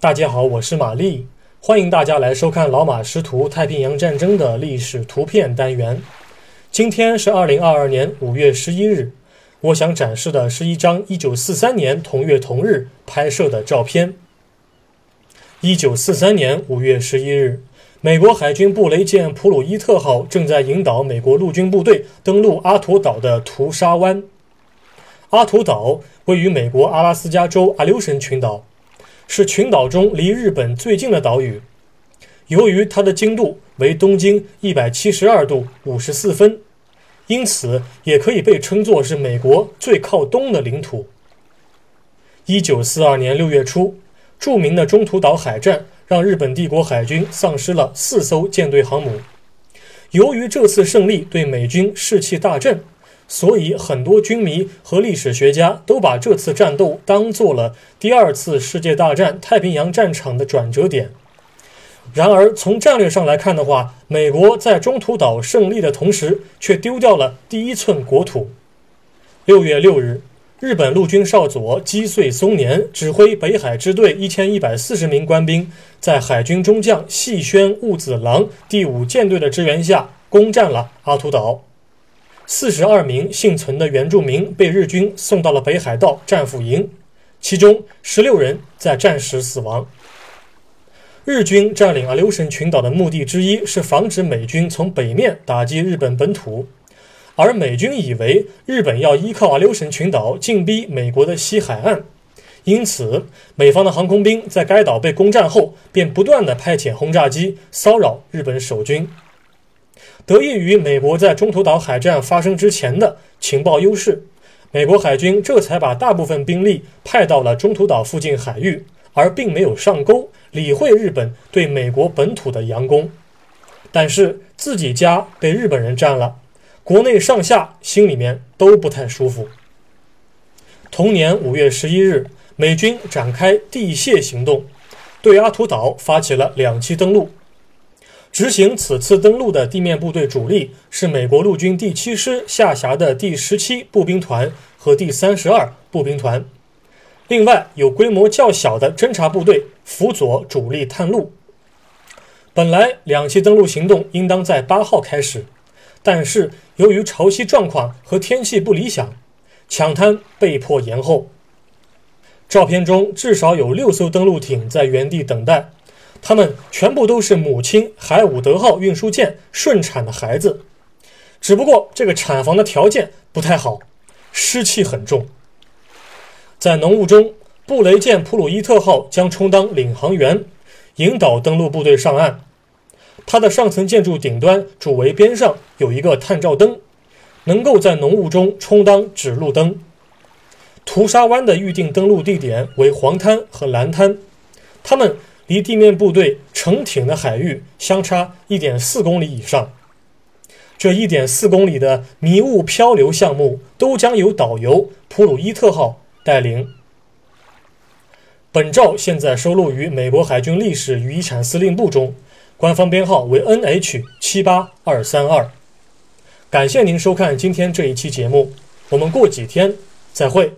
大家好，我是玛丽，欢迎大家来收看老马识图太平洋战争的历史图片单元。今天是二零二二年五月十一日，我想展示的是一张一九四三年同月同日拍摄的照片。一九四三年五月十一日，美国海军布雷舰普鲁伊特号正在引导美国陆军部队登陆阿图岛的屠沙湾。阿图岛位于美国阿拉斯加州阿留申群岛。是群岛中离日本最近的岛屿。由于它的经度为东经一百七十二度五十四分，因此也可以被称作是美国最靠东的领土。一九四二年六月初，著名的中途岛海战让日本帝国海军丧失了四艘舰队航母。由于这次胜利对美军士气大振。所以，很多军迷和历史学家都把这次战斗当做了第二次世界大战太平洋战场的转折点。然而，从战略上来看的话，美国在中途岛胜利的同时，却丢掉了第一寸国土。六月六日，日本陆军少佐击碎松年指挥北海支队一千一百四十名官兵，在海军中将细宣务子郎第五舰队的支援下，攻占了阿图岛。四十二名幸存的原住民被日军送到了北海道战俘营，其中十六人在战时死亡。日军占领阿留申群岛的目的之一是防止美军从北面打击日本本土，而美军以为日本要依靠阿留申群岛进逼美国的西海岸，因此美方的航空兵在该岛被攻占后，便不断地派遣轰炸机骚扰日本守军。得益于美国在中途岛海战发生之前的情报优势，美国海军这才把大部分兵力派到了中途岛附近海域，而并没有上钩理会日本对美国本土的佯攻。但是自己家被日本人占了，国内上下心里面都不太舒服。同年五月十一日，美军展开地蟹行动，对阿图岛发起了两栖登陆。执行此次登陆的地面部队主力是美国陆军第七师下辖的第十七步兵团和第三十二步兵团，另外有规模较小的侦察部队辅佐主力探路。本来两栖登陆行动应当在八号开始，但是由于潮汐状况和天气不理想，抢滩被迫延后。照片中至少有六艘登陆艇在原地等待。他们全部都是母亲海伍德号运输舰顺产的孩子，只不过这个产房的条件不太好，湿气很重。在浓雾中，布雷舰普鲁伊特号将充当领航员，引导登陆部队上岸。它的上层建筑顶端主桅边上有一个探照灯，能够在浓雾中充当指路灯。屠杀湾的预定登陆地点为黄滩和蓝滩，他们。离地面部队乘艇的海域相差一点四公里以上，这一点四公里的迷雾漂流项目都将由导游普鲁伊特号带领。本照现在收录于美国海军历史与遗产司令部中，官方编号为 NH 七八二三二。感谢您收看今天这一期节目，我们过几天再会。